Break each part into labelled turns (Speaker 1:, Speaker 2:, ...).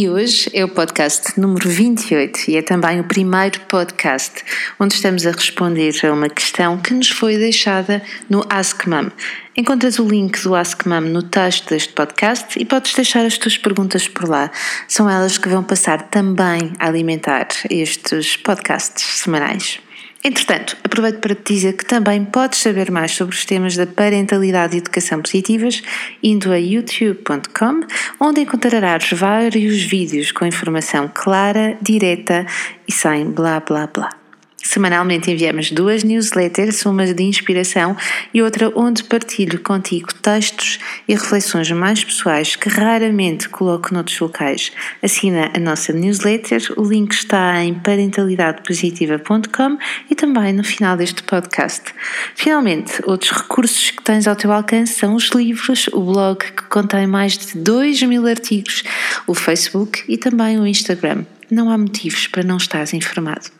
Speaker 1: E hoje é o podcast número 28 e é também o primeiro podcast onde estamos a responder a uma questão que nos foi deixada no Ask Mum. Encontras o link do Ask Mum no texto deste podcast e podes deixar as tuas perguntas por lá. São elas que vão passar também a alimentar estes podcasts semanais. Entretanto, aproveito para te dizer que também podes saber mais sobre os temas da parentalidade e educação positivas indo a youtube.com, onde encontrarás vários vídeos com informação clara, direta e sem blá blá blá. Semanalmente enviamos duas newsletters, uma de inspiração e outra onde partilho contigo textos e reflexões mais pessoais que raramente coloco noutros locais. Assina a nossa newsletter, o link está em parentalidadepositiva.com e também no final deste podcast. Finalmente, outros recursos que tens ao teu alcance são os livros, o blog que contém mais de 2 mil artigos, o Facebook e também o Instagram. Não há motivos para não estares informado.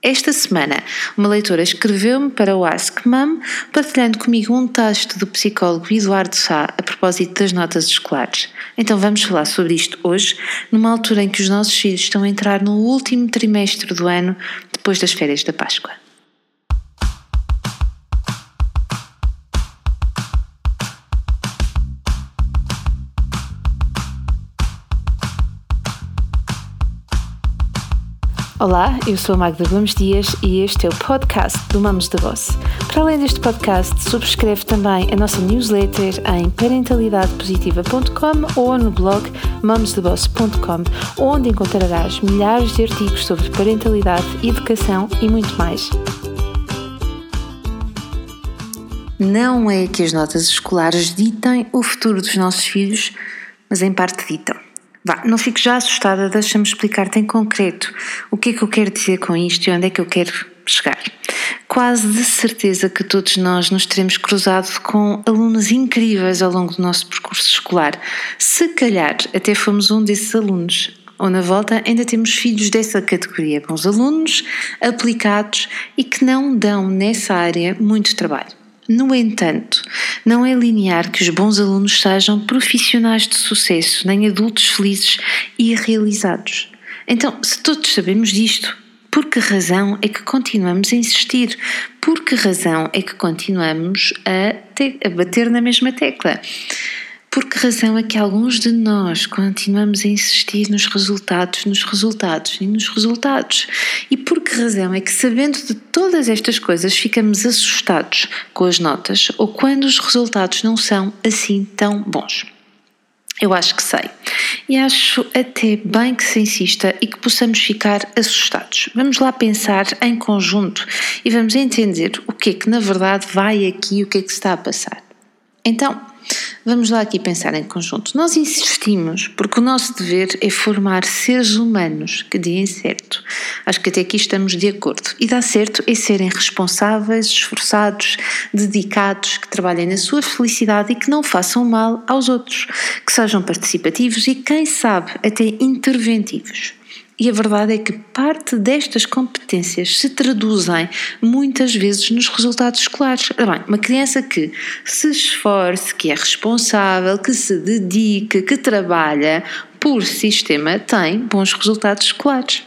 Speaker 1: Esta semana, uma leitora escreveu-me para o Ask Mum, partilhando comigo um texto do psicólogo Eduardo Sá a propósito das notas escolares. Então vamos falar sobre isto hoje, numa altura em que os nossos filhos estão a entrar no último trimestre do ano, depois das férias da Páscoa. Olá, eu sou a Magda Gomes Dias e este é o podcast do Mamos da Voz. Para além deste podcast, subscreve também a nossa newsletter em parentalidadepositiva.com ou no blog mamosdeboss.com, onde encontrarás milhares de artigos sobre parentalidade, educação e muito mais. Não é que as notas escolares ditem o futuro dos nossos filhos, mas em parte ditam. Vá, não fiques já assustada, deixa-me explicar-te em concreto o que é que eu quero dizer com isto e onde é que eu quero chegar. Quase de certeza que todos nós nos teremos cruzado com alunos incríveis ao longo do nosso percurso escolar. Se calhar até fomos um desses alunos, ou na volta ainda temos filhos dessa categoria, bons alunos, aplicados e que não dão nessa área muito trabalho. No entanto, não é linear que os bons alunos sejam profissionais de sucesso, nem adultos felizes e realizados. Então, se todos sabemos disto, por que razão é que continuamos a insistir? Por que razão é que continuamos a, te- a bater na mesma tecla? Por que razão é que alguns de nós continuamos a insistir nos resultados, nos resultados e nos resultados? E por que razão é que, sabendo de todas estas coisas, ficamos assustados com as notas ou quando os resultados não são assim tão bons? Eu acho que sei. E acho até bem que se insista e que possamos ficar assustados. Vamos lá pensar em conjunto e vamos entender o que é que na verdade vai aqui e o que é que se está a passar. Então, vamos lá aqui pensar em conjunto. Nós insistimos porque o nosso dever é formar seres humanos que deem certo. Acho que até aqui estamos de acordo. E dar certo é serem responsáveis, esforçados, dedicados, que trabalhem na sua felicidade e que não façam mal aos outros, que sejam participativos e, quem sabe, até interventivos. E a verdade é que parte destas competências se traduzem muitas vezes nos resultados escolares. Bem, uma criança que se esforce, que é responsável, que se dedica, que trabalha por sistema, tem bons resultados escolares.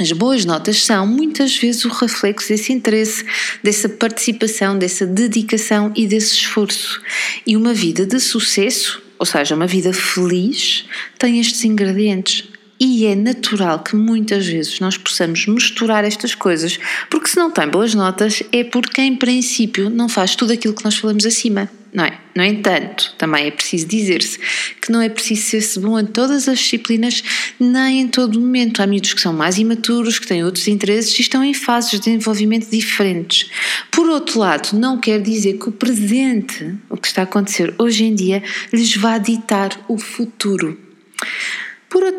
Speaker 1: As boas notas são muitas vezes o reflexo desse interesse, dessa participação, dessa dedicação e desse esforço. E uma vida de sucesso, ou seja, uma vida feliz, tem estes ingredientes. E é natural que muitas vezes nós possamos misturar estas coisas, porque se não tem boas notas é porque em princípio não faz tudo aquilo que nós falamos acima, não é? No entanto, também é preciso dizer-se que não é preciso ser-se bom em todas as disciplinas, nem em todo momento. Há miúdos que são mais imaturos, que têm outros interesses e estão em fases de desenvolvimento diferentes. Por outro lado, não quer dizer que o presente, o que está a acontecer hoje em dia, lhes vá ditar o futuro.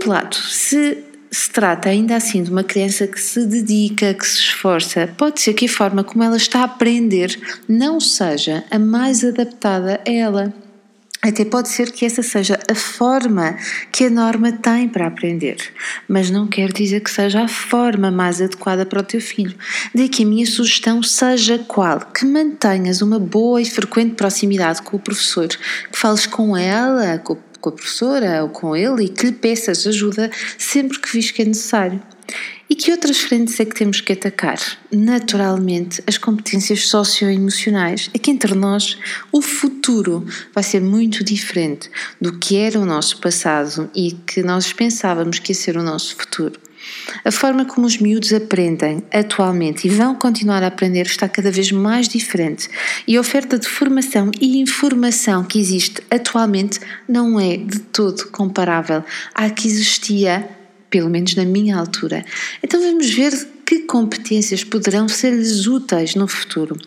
Speaker 1: Outro lado, se se trata ainda assim de uma criança que se dedica, que se esforça, pode ser que a forma como ela está a aprender não seja a mais adaptada a ela. Até pode ser que essa seja a forma que a norma tem para aprender, mas não quer dizer que seja a forma mais adequada para o teu filho. Daí que a minha sugestão seja qual? Que mantenhas uma boa e frequente proximidade com o professor, que fales com ela, com o com a professora ou com ele e que lhe peças ajuda sempre que vis que é necessário. E que outras frentes é que temos que atacar? Naturalmente, as competências socioemocionais. É que entre nós o futuro vai ser muito diferente do que era o nosso passado e que nós pensávamos que ia ser o nosso futuro. A forma como os miúdos aprendem atualmente e vão continuar a aprender está cada vez mais diferente e a oferta de formação e informação que existe atualmente não é de todo comparável à que existia, pelo menos na minha altura. Então vamos ver que competências poderão ser-lhes úteis no futuro.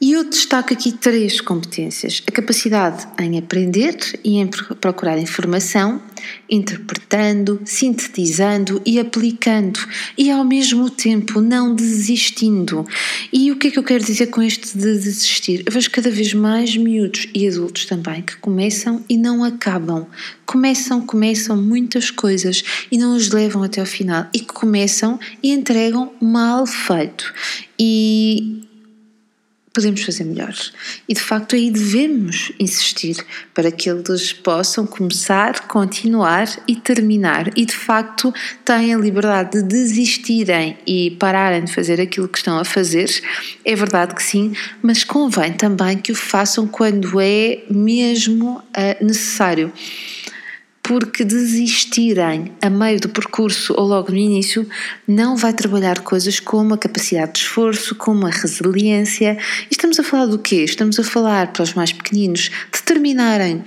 Speaker 1: E eu destaco aqui três competências: a capacidade em aprender e em procurar informação, interpretando, sintetizando e aplicando, e ao mesmo tempo não desistindo. E o que é que eu quero dizer com este de desistir? Eu vejo cada vez mais miúdos e adultos também que começam e não acabam. Começam, começam muitas coisas e não os levam até ao final, e que começam e entregam mal feito. E podemos fazer melhor. E de facto aí devemos insistir para que eles possam começar, continuar e terminar. E de facto têm a liberdade de desistirem e pararem de fazer aquilo que estão a fazer. É verdade que sim, mas convém também que o façam quando é mesmo uh, necessário porque desistirem a meio do percurso ou logo no início não vai trabalhar coisas como a capacidade de esforço, como a resiliência. E estamos a falar do quê? Estamos a falar para os mais pequeninos de terminarem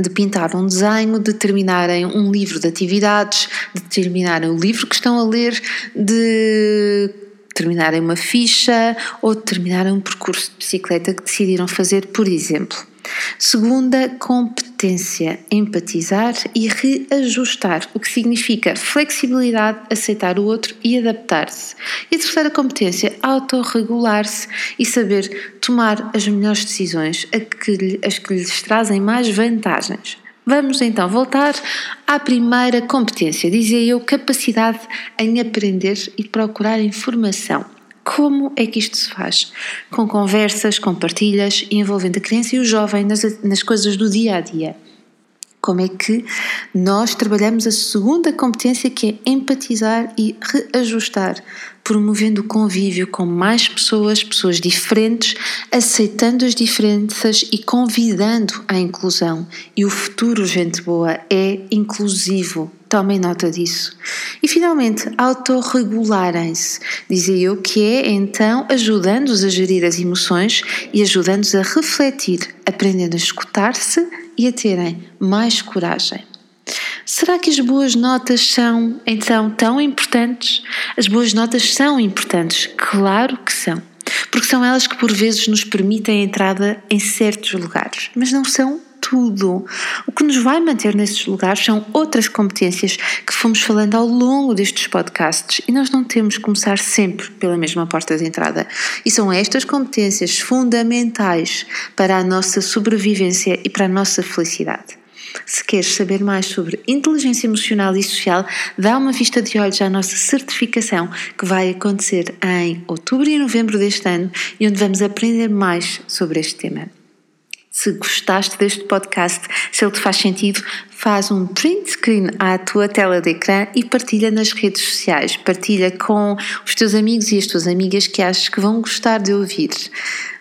Speaker 1: de pintar um desenho, de terminarem um livro de atividades, de terminarem o livro que estão a ler, de terminarem uma ficha ou de terminarem um percurso de bicicleta que decidiram fazer, por exemplo. Segunda, competência, empatizar e reajustar, o que significa flexibilidade, aceitar o outro e adaptar-se. E a terceira competência, autorregular-se e saber tomar as melhores decisões, as que lhes trazem mais vantagens. Vamos então voltar à primeira competência, dizia eu, capacidade em aprender e procurar informação. Como é que isto se faz? Com conversas, com partilhas, envolvendo a criança e o jovem nas, nas coisas do dia a dia. Como é que nós trabalhamos a segunda competência que é empatizar e reajustar, promovendo o convívio com mais pessoas, pessoas diferentes, aceitando as diferenças e convidando à inclusão. E o futuro, gente boa, é inclusivo. Tomem nota disso. E finalmente, autorregularem-se. Dizia eu que é então ajudando-os a gerir as emoções e ajudando-os a refletir, aprendendo a escutar-se e a terem mais coragem. Será que as boas notas são então tão importantes? As boas notas são importantes, claro que são, porque são elas que por vezes nos permitem a entrada em certos lugares, mas não são tudo. O que nos vai manter nesses lugares são outras competências que fomos falando ao longo destes podcasts e nós não temos que começar sempre pela mesma porta de entrada. E são estas competências fundamentais para a nossa sobrevivência e para a nossa felicidade. Se queres saber mais sobre inteligência emocional e social, dá uma vista de olhos à nossa certificação que vai acontecer em outubro e novembro deste ano e onde vamos aprender mais sobre este tema. Se gostaste deste podcast, se ele te faz sentido, faz um print screen à tua tela de ecrã e partilha nas redes sociais. Partilha com os teus amigos e as tuas amigas que achas que vão gostar de ouvir.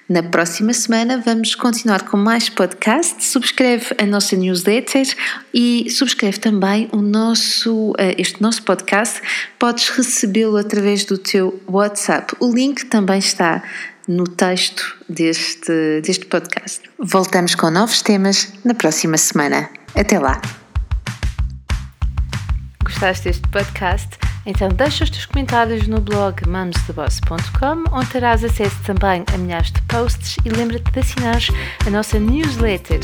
Speaker 1: Na próxima semana vamos continuar com mais podcast. Subscreve a nossa newsletter e subscreve também o nosso, eh, este nosso podcast. Podes recebê-lo através do teu WhatsApp. O link também está no texto deste, deste podcast. Voltamos com novos temas na próxima semana. Até lá! Gostaste deste podcast? Então deixa os teus comentários no blog mamstheboss.com onde terás acesso também a milhares de posts e lembra-te de assinar a nossa newsletter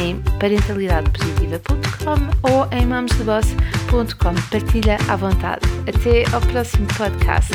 Speaker 1: em parentalidadepositiva.com ou em mamstheboss.com. Partilha à vontade. Até ao próximo podcast.